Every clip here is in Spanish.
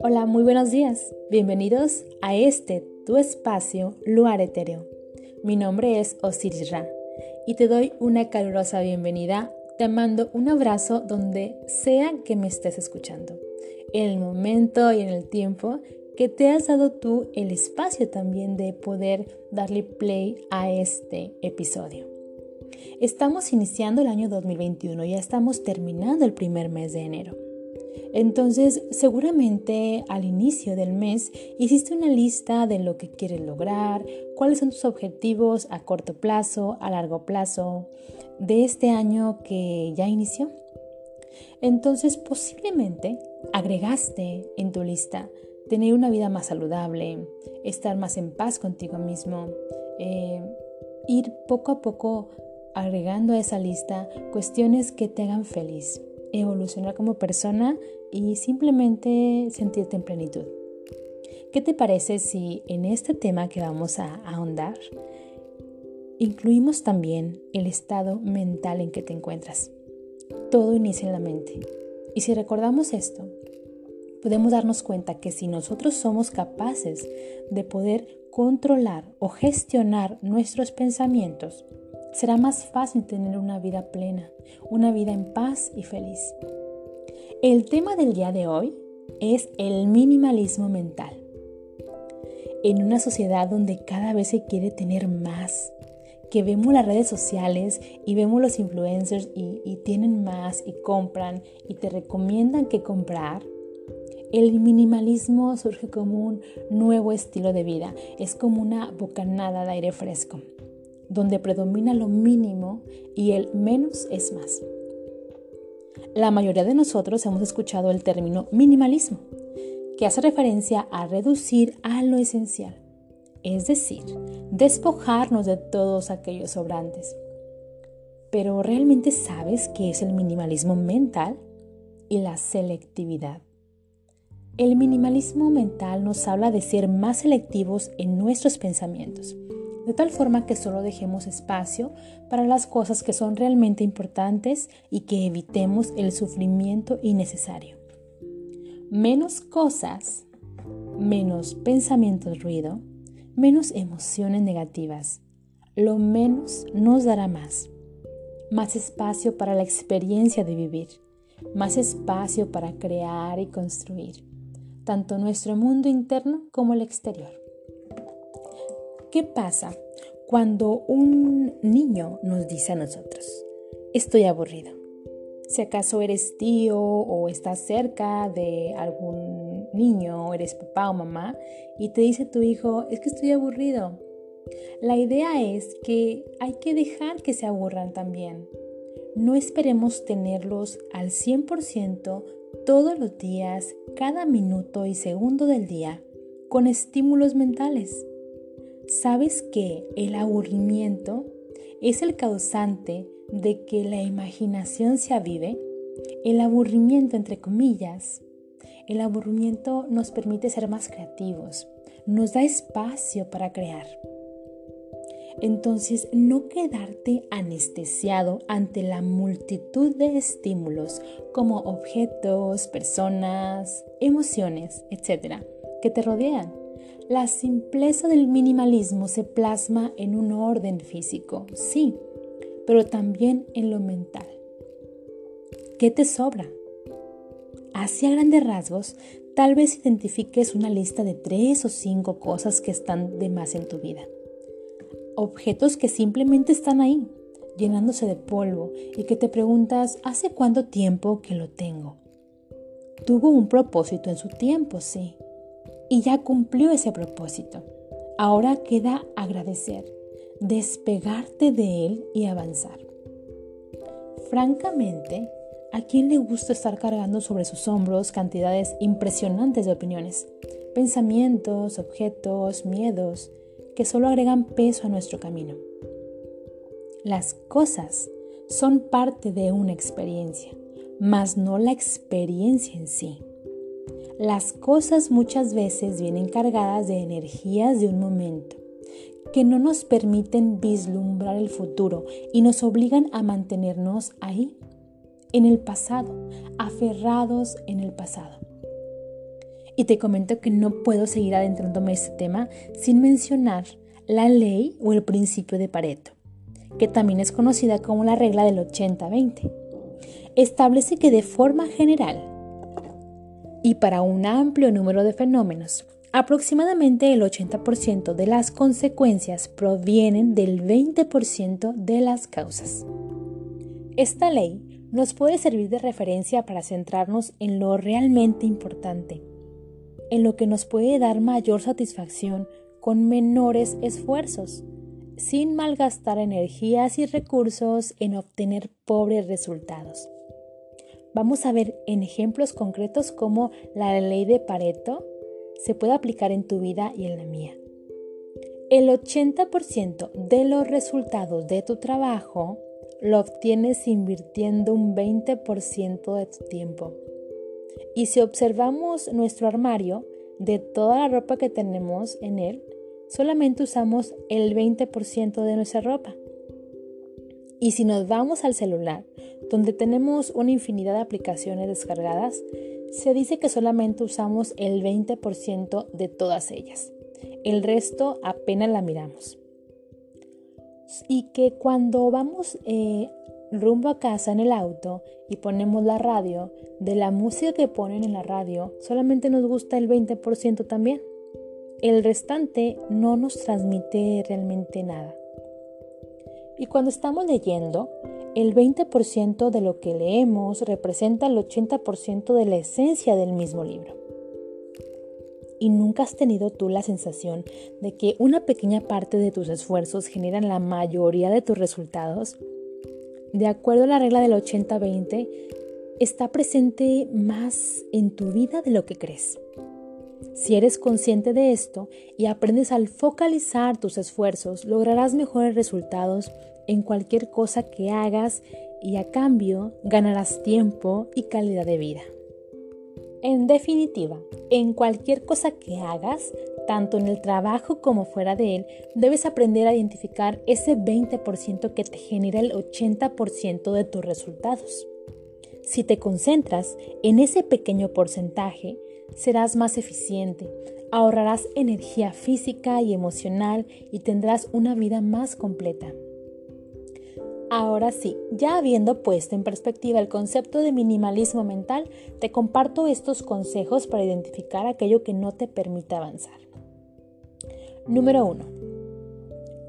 Hola, muy buenos días. Bienvenidos a este tu espacio Luar Etéreo. Mi nombre es Osiris Ra y te doy una calurosa bienvenida. Te mando un abrazo donde sea que me estés escuchando. En el momento y en el tiempo que te has dado tú el espacio también de poder darle play a este episodio. Estamos iniciando el año 2021, ya estamos terminando el primer mes de enero. Entonces, seguramente al inicio del mes hiciste una lista de lo que quieres lograr, cuáles son tus objetivos a corto plazo, a largo plazo, de este año que ya inició. Entonces, posiblemente agregaste en tu lista tener una vida más saludable, estar más en paz contigo mismo, eh, ir poco a poco agregando a esa lista cuestiones que te hagan feliz, evolucionar como persona y simplemente sentirte en plenitud. ¿Qué te parece si en este tema que vamos a ahondar incluimos también el estado mental en que te encuentras? Todo inicia en la mente. Y si recordamos esto, podemos darnos cuenta que si nosotros somos capaces de poder controlar o gestionar nuestros pensamientos, será más fácil tener una vida plena, una vida en paz y feliz. El tema del día de hoy es el minimalismo mental. En una sociedad donde cada vez se quiere tener más, que vemos las redes sociales y vemos los influencers y, y tienen más y compran y te recomiendan que comprar, el minimalismo surge como un nuevo estilo de vida, es como una bocanada de aire fresco, donde predomina lo mínimo y el menos es más. La mayoría de nosotros hemos escuchado el término minimalismo, que hace referencia a reducir a lo esencial, es decir, despojarnos de todos aquellos sobrantes. Pero ¿realmente sabes qué es el minimalismo mental y la selectividad? El minimalismo mental nos habla de ser más selectivos en nuestros pensamientos de tal forma que solo dejemos espacio para las cosas que son realmente importantes y que evitemos el sufrimiento innecesario. Menos cosas, menos pensamientos ruido, menos emociones negativas. Lo menos nos dará más. Más espacio para la experiencia de vivir, más espacio para crear y construir, tanto nuestro mundo interno como el exterior. ¿Qué pasa cuando un niño nos dice a nosotros, estoy aburrido? Si acaso eres tío o estás cerca de algún niño, eres papá o mamá, y te dice tu hijo, es que estoy aburrido. La idea es que hay que dejar que se aburran también. No esperemos tenerlos al 100% todos los días, cada minuto y segundo del día, con estímulos mentales. ¿Sabes que el aburrimiento es el causante de que la imaginación se avive? El aburrimiento, entre comillas, el aburrimiento nos permite ser más creativos, nos da espacio para crear. Entonces, no quedarte anestesiado ante la multitud de estímulos como objetos, personas, emociones, etc., que te rodean. La simpleza del minimalismo se plasma en un orden físico, sí, pero también en lo mental. ¿Qué te sobra? Hacia grandes rasgos, tal vez identifiques una lista de tres o cinco cosas que están de más en tu vida. Objetos que simplemente están ahí, llenándose de polvo y que te preguntas, ¿hace cuánto tiempo que lo tengo? Tuvo un propósito en su tiempo, sí, y ya cumplió ese propósito. Ahora queda agradecer, despegarte de él y avanzar. Francamente, ¿a quién le gusta estar cargando sobre sus hombros cantidades impresionantes de opiniones, pensamientos, objetos, miedos que solo agregan peso a nuestro camino? Las cosas son parte de una experiencia, mas no la experiencia en sí. Las cosas muchas veces vienen cargadas de energías de un momento que no nos permiten vislumbrar el futuro y nos obligan a mantenernos ahí, en el pasado, aferrados en el pasado. Y te comento que no puedo seguir adentrándome en este tema sin mencionar la ley o el principio de Pareto, que también es conocida como la regla del 80-20. Establece que de forma general y para un amplio número de fenómenos, aproximadamente el 80% de las consecuencias provienen del 20% de las causas. Esta ley nos puede servir de referencia para centrarnos en lo realmente importante, en lo que nos puede dar mayor satisfacción con menores esfuerzos, sin malgastar energías y recursos en obtener pobres resultados. Vamos a ver en ejemplos concretos cómo la ley de Pareto se puede aplicar en tu vida y en la mía. El 80% de los resultados de tu trabajo lo obtienes invirtiendo un 20% de tu tiempo. Y si observamos nuestro armario, de toda la ropa que tenemos en él, solamente usamos el 20% de nuestra ropa. Y si nos vamos al celular, donde tenemos una infinidad de aplicaciones descargadas, se dice que solamente usamos el 20% de todas ellas. El resto apenas la miramos y que cuando vamos eh, rumbo a casa en el auto y ponemos la radio, de la música que ponen en la radio, solamente nos gusta el 20% también. El restante no nos transmite realmente nada. Y cuando estamos leyendo, el 20% de lo que leemos representa el 80% de la esencia del mismo libro. ¿Y nunca has tenido tú la sensación de que una pequeña parte de tus esfuerzos generan la mayoría de tus resultados? De acuerdo a la regla del 80-20, está presente más en tu vida de lo que crees. Si eres consciente de esto y aprendes al focalizar tus esfuerzos, lograrás mejores resultados en cualquier cosa que hagas y a cambio ganarás tiempo y calidad de vida. En definitiva, en cualquier cosa que hagas, tanto en el trabajo como fuera de él, debes aprender a identificar ese 20% que te genera el 80% de tus resultados. Si te concentras en ese pequeño porcentaje, serás más eficiente, ahorrarás energía física y emocional y tendrás una vida más completa. Ahora sí, ya habiendo puesto en perspectiva el concepto de minimalismo mental, te comparto estos consejos para identificar aquello que no te permite avanzar. Número 1.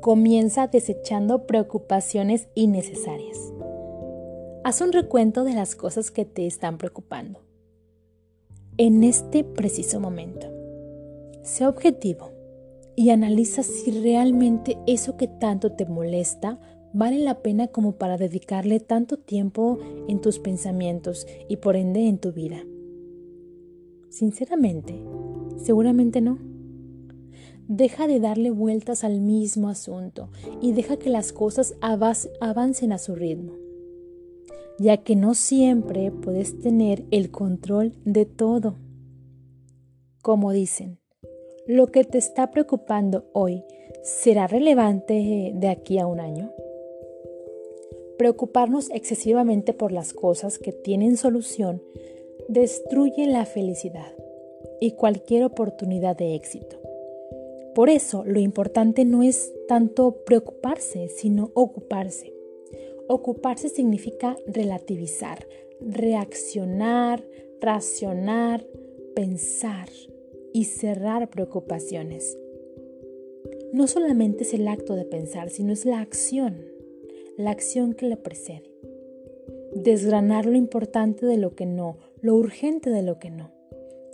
Comienza desechando preocupaciones innecesarias. Haz un recuento de las cosas que te están preocupando. En este preciso momento, sé objetivo y analiza si realmente eso que tanto te molesta vale la pena como para dedicarle tanto tiempo en tus pensamientos y por ende en tu vida? Sinceramente, seguramente no. Deja de darle vueltas al mismo asunto y deja que las cosas avancen a su ritmo, ya que no siempre puedes tener el control de todo. Como dicen, lo que te está preocupando hoy será relevante de aquí a un año. Preocuparnos excesivamente por las cosas que tienen solución destruye la felicidad y cualquier oportunidad de éxito. Por eso lo importante no es tanto preocuparse, sino ocuparse. Ocuparse significa relativizar, reaccionar, racionar, pensar y cerrar preocupaciones. No solamente es el acto de pensar, sino es la acción la acción que le precede. Desgranar lo importante de lo que no, lo urgente de lo que no.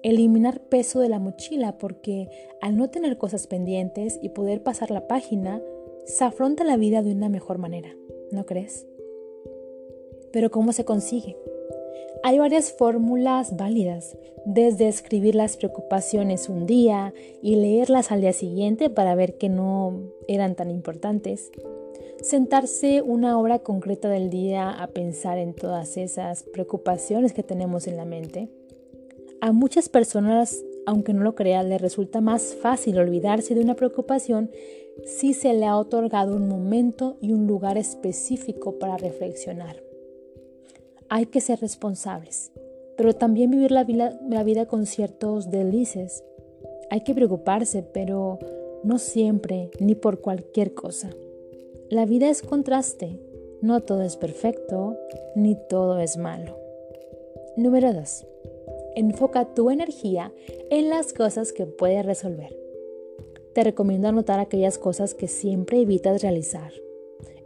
Eliminar peso de la mochila porque al no tener cosas pendientes y poder pasar la página, se afronta la vida de una mejor manera, ¿no crees? Pero ¿cómo se consigue? Hay varias fórmulas válidas, desde escribir las preocupaciones un día y leerlas al día siguiente para ver que no eran tan importantes, sentarse una hora concreta del día a pensar en todas esas preocupaciones que tenemos en la mente. A muchas personas, aunque no lo crean, les resulta más fácil olvidarse de una preocupación si se le ha otorgado un momento y un lugar específico para reflexionar. hay que ser responsables, pero también vivir la vida, la vida con ciertos delices. Hay que preocuparse, pero no siempre ni por cualquier cosa. La vida es contraste, no todo es perfecto, ni todo es malo. Número 2. Enfoca tu energía en las cosas que puedes resolver. Te recomiendo anotar aquellas cosas que siempre evitas realizar.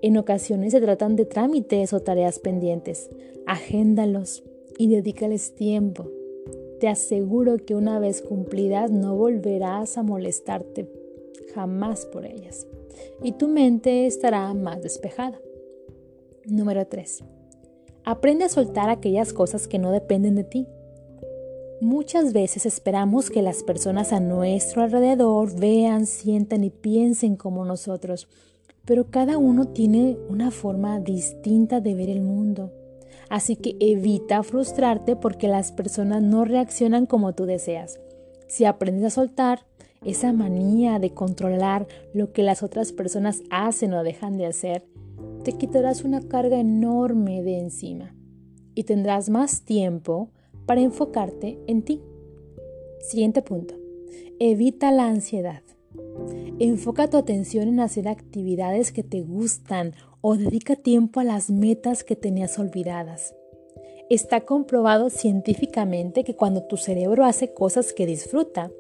En ocasiones se tratan de trámites o tareas pendientes. Agéndalos y dedícales tiempo. Te aseguro que una vez cumplidas no volverás a molestarte jamás por ellas y tu mente estará más despejada. Número 3. Aprende a soltar aquellas cosas que no dependen de ti. Muchas veces esperamos que las personas a nuestro alrededor vean, sientan y piensen como nosotros, pero cada uno tiene una forma distinta de ver el mundo. Así que evita frustrarte porque las personas no reaccionan como tú deseas. Si aprendes a soltar esa manía de controlar lo que las otras personas hacen o dejan de hacer, te quitarás una carga enorme de encima y tendrás más tiempo para enfocarte en ti. Siguiente punto. Evita la ansiedad. Enfoca tu atención en hacer actividades que te gustan o dedica tiempo a las metas que tenías olvidadas. Está comprobado científicamente que cuando tu cerebro hace cosas que disfruta,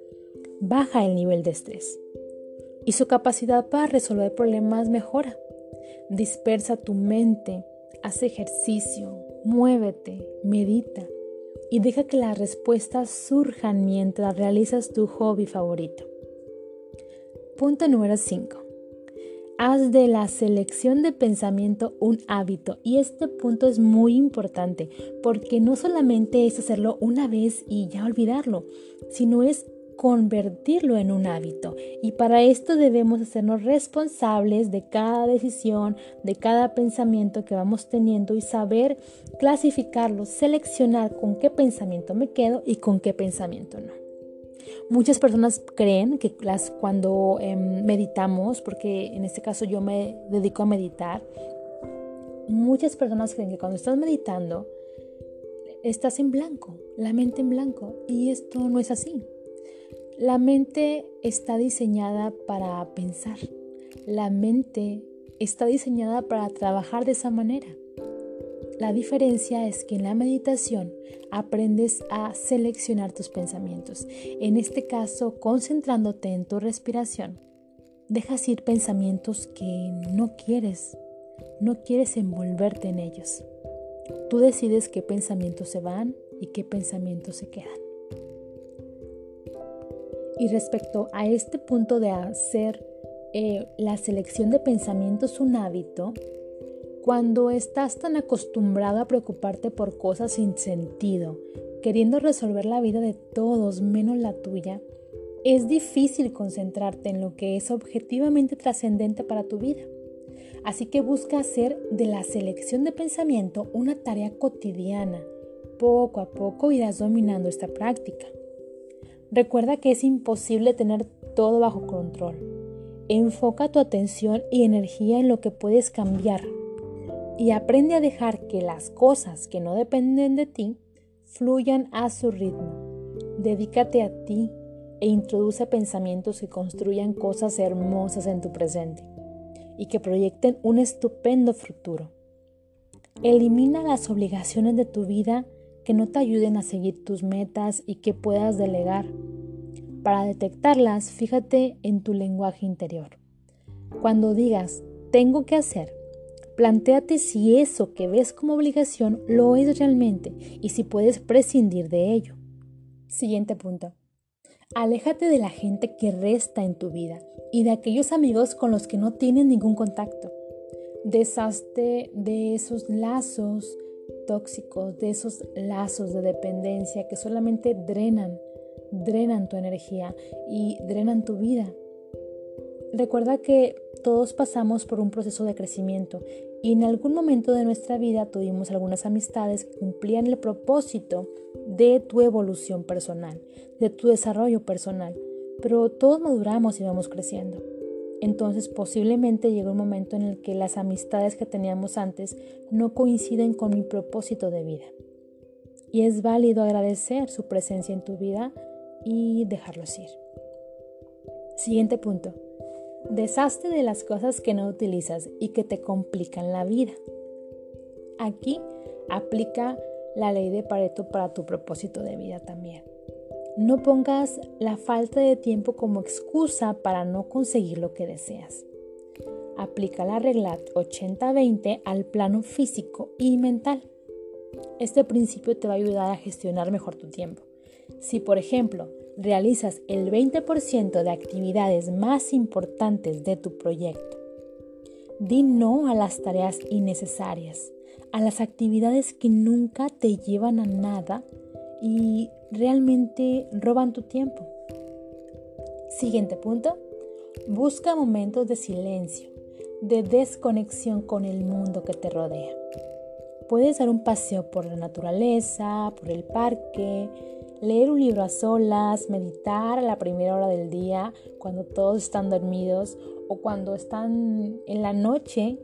baja el nivel de estrés y su capacidad para resolver problemas mejora. Dispersa tu mente, haz ejercicio, muévete, medita y deja que las respuestas surjan mientras realizas tu hobby favorito. Punto número 5. Haz de la selección de pensamiento un hábito y este punto es muy importante porque no solamente es hacerlo una vez y ya olvidarlo, sino es convertirlo en un hábito. Y para esto debemos hacernos responsables de cada decisión, de cada pensamiento que vamos teniendo y saber clasificarlo, seleccionar con qué pensamiento me quedo y con qué pensamiento no. Muchas personas creen que las, cuando em, meditamos, porque en este caso yo me dedico a meditar, muchas personas creen que cuando estás meditando, estás en blanco, la mente en blanco, y esto no es así. La mente está diseñada para pensar. La mente está diseñada para trabajar de esa manera. La diferencia es que en la meditación aprendes a seleccionar tus pensamientos. En este caso, concentrándote en tu respiración, dejas ir pensamientos que no quieres, no quieres envolverte en ellos. Tú decides qué pensamientos se van y qué pensamientos se quedan. Y respecto a este punto de hacer eh, la selección de pensamientos un hábito, cuando estás tan acostumbrado a preocuparte por cosas sin sentido, queriendo resolver la vida de todos menos la tuya, es difícil concentrarte en lo que es objetivamente trascendente para tu vida. Así que busca hacer de la selección de pensamiento una tarea cotidiana. Poco a poco irás dominando esta práctica. Recuerda que es imposible tener todo bajo control. Enfoca tu atención y energía en lo que puedes cambiar y aprende a dejar que las cosas que no dependen de ti fluyan a su ritmo. Dedícate a ti e introduce pensamientos que construyan cosas hermosas en tu presente y que proyecten un estupendo futuro. Elimina las obligaciones de tu vida que no te ayuden a seguir tus metas y que puedas delegar. Para detectarlas, fíjate en tu lenguaje interior. Cuando digas, tengo que hacer, plantéate si eso que ves como obligación lo es realmente y si puedes prescindir de ello. Siguiente punto. Aléjate de la gente que resta en tu vida y de aquellos amigos con los que no tienes ningún contacto. Deshazte de esos lazos tóxicos, de esos lazos de dependencia que solamente drenan, drenan tu energía y drenan tu vida. Recuerda que todos pasamos por un proceso de crecimiento y en algún momento de nuestra vida tuvimos algunas amistades que cumplían el propósito de tu evolución personal, de tu desarrollo personal, pero todos maduramos y vamos creciendo. Entonces posiblemente llega un momento en el que las amistades que teníamos antes no coinciden con mi propósito de vida. Y es válido agradecer su presencia en tu vida y dejarlos ir. Siguiente punto. Deshazte de las cosas que no utilizas y que te complican la vida. Aquí aplica la ley de Pareto para tu propósito de vida también. No pongas la falta de tiempo como excusa para no conseguir lo que deseas. Aplica la regla 80-20 al plano físico y mental. Este principio te va a ayudar a gestionar mejor tu tiempo. Si, por ejemplo, realizas el 20% de actividades más importantes de tu proyecto, di no a las tareas innecesarias, a las actividades que nunca te llevan a nada y realmente roban tu tiempo. Siguiente punto. Busca momentos de silencio, de desconexión con el mundo que te rodea. Puedes dar un paseo por la naturaleza, por el parque, leer un libro a solas, meditar a la primera hora del día cuando todos están dormidos o cuando están en la noche.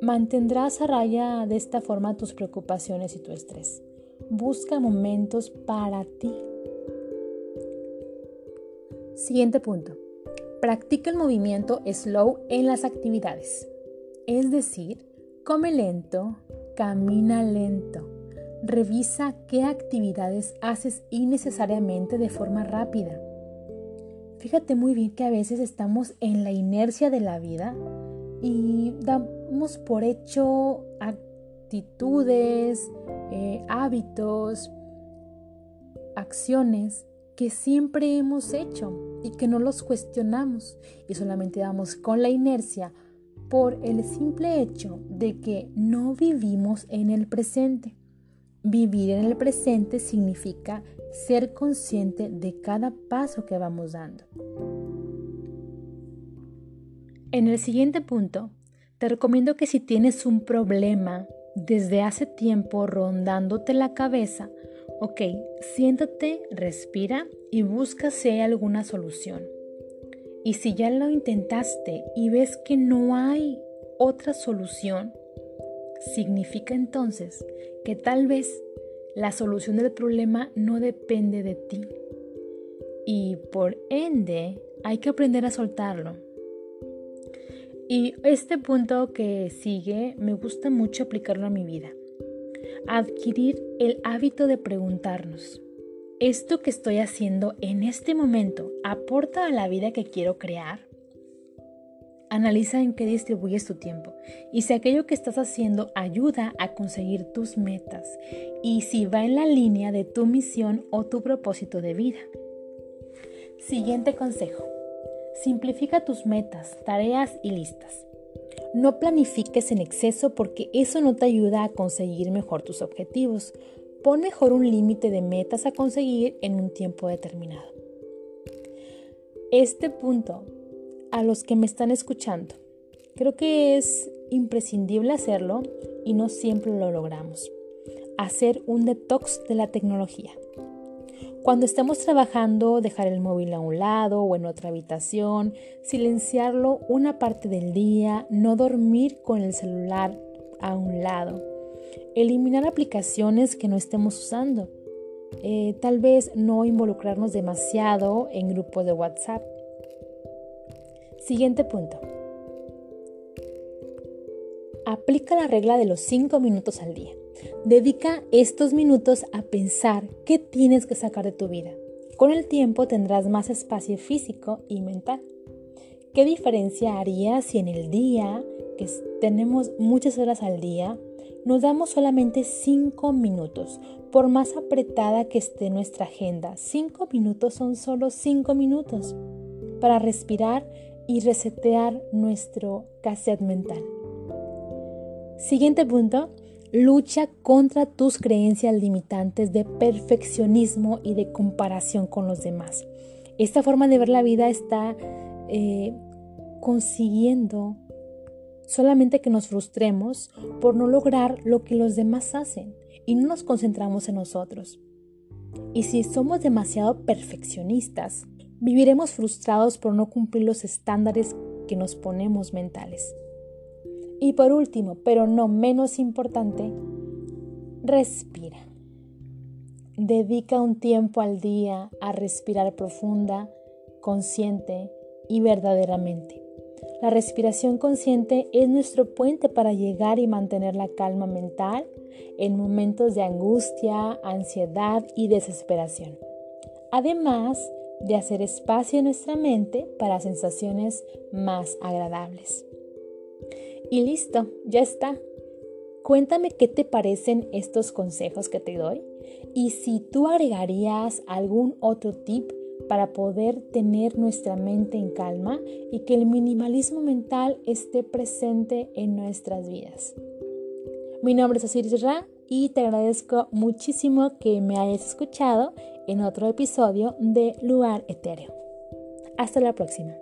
Mantendrás a raya de esta forma tus preocupaciones y tu estrés. Busca momentos para ti. Siguiente punto. Practica el movimiento slow en las actividades. Es decir, come lento, camina lento. Revisa qué actividades haces innecesariamente de forma rápida. Fíjate muy bien que a veces estamos en la inercia de la vida y damos por hecho actitudes, eh, hábitos, acciones que siempre hemos hecho y que no los cuestionamos y solamente damos con la inercia por el simple hecho de que no vivimos en el presente. Vivir en el presente significa ser consciente de cada paso que vamos dando. En el siguiente punto, te recomiendo que si tienes un problema desde hace tiempo rondándote la cabeza, ok, siéntate, respira y busca si hay alguna solución. Y si ya lo intentaste y ves que no hay otra solución, significa entonces que tal vez la solución del problema no depende de ti. Y por ende, hay que aprender a soltarlo. Y este punto que sigue me gusta mucho aplicarlo a mi vida. Adquirir el hábito de preguntarnos, ¿esto que estoy haciendo en este momento aporta a la vida que quiero crear? Analiza en qué distribuyes tu tiempo y si aquello que estás haciendo ayuda a conseguir tus metas y si va en la línea de tu misión o tu propósito de vida. Siguiente consejo. Simplifica tus metas, tareas y listas. No planifiques en exceso porque eso no te ayuda a conseguir mejor tus objetivos. Pon mejor un límite de metas a conseguir en un tiempo determinado. Este punto, a los que me están escuchando, creo que es imprescindible hacerlo y no siempre lo logramos. Hacer un detox de la tecnología. Cuando estemos trabajando, dejar el móvil a un lado o en otra habitación, silenciarlo una parte del día, no dormir con el celular a un lado, eliminar aplicaciones que no estemos usando, eh, tal vez no involucrarnos demasiado en grupos de WhatsApp. Siguiente punto. Aplica la regla de los 5 minutos al día. Dedica estos minutos a pensar qué tienes que sacar de tu vida. Con el tiempo tendrás más espacio físico y mental. ¿Qué diferencia haría si en el día, que tenemos muchas horas al día, nos damos solamente 5 minutos? Por más apretada que esté nuestra agenda, 5 minutos son solo 5 minutos para respirar y resetear nuestro cassette mental. Siguiente punto, Lucha contra tus creencias limitantes de perfeccionismo y de comparación con los demás. Esta forma de ver la vida está eh, consiguiendo solamente que nos frustremos por no lograr lo que los demás hacen y no nos concentramos en nosotros. Y si somos demasiado perfeccionistas, viviremos frustrados por no cumplir los estándares que nos ponemos mentales. Y por último, pero no menos importante, respira. Dedica un tiempo al día a respirar profunda, consciente y verdaderamente. La respiración consciente es nuestro puente para llegar y mantener la calma mental en momentos de angustia, ansiedad y desesperación. Además de hacer espacio en nuestra mente para sensaciones más agradables. Y listo, ya está. Cuéntame qué te parecen estos consejos que te doy y si tú agregarías algún otro tip para poder tener nuestra mente en calma y que el minimalismo mental esté presente en nuestras vidas. Mi nombre es Osiris Ra y te agradezco muchísimo que me hayas escuchado en otro episodio de Lugar Etéreo. Hasta la próxima.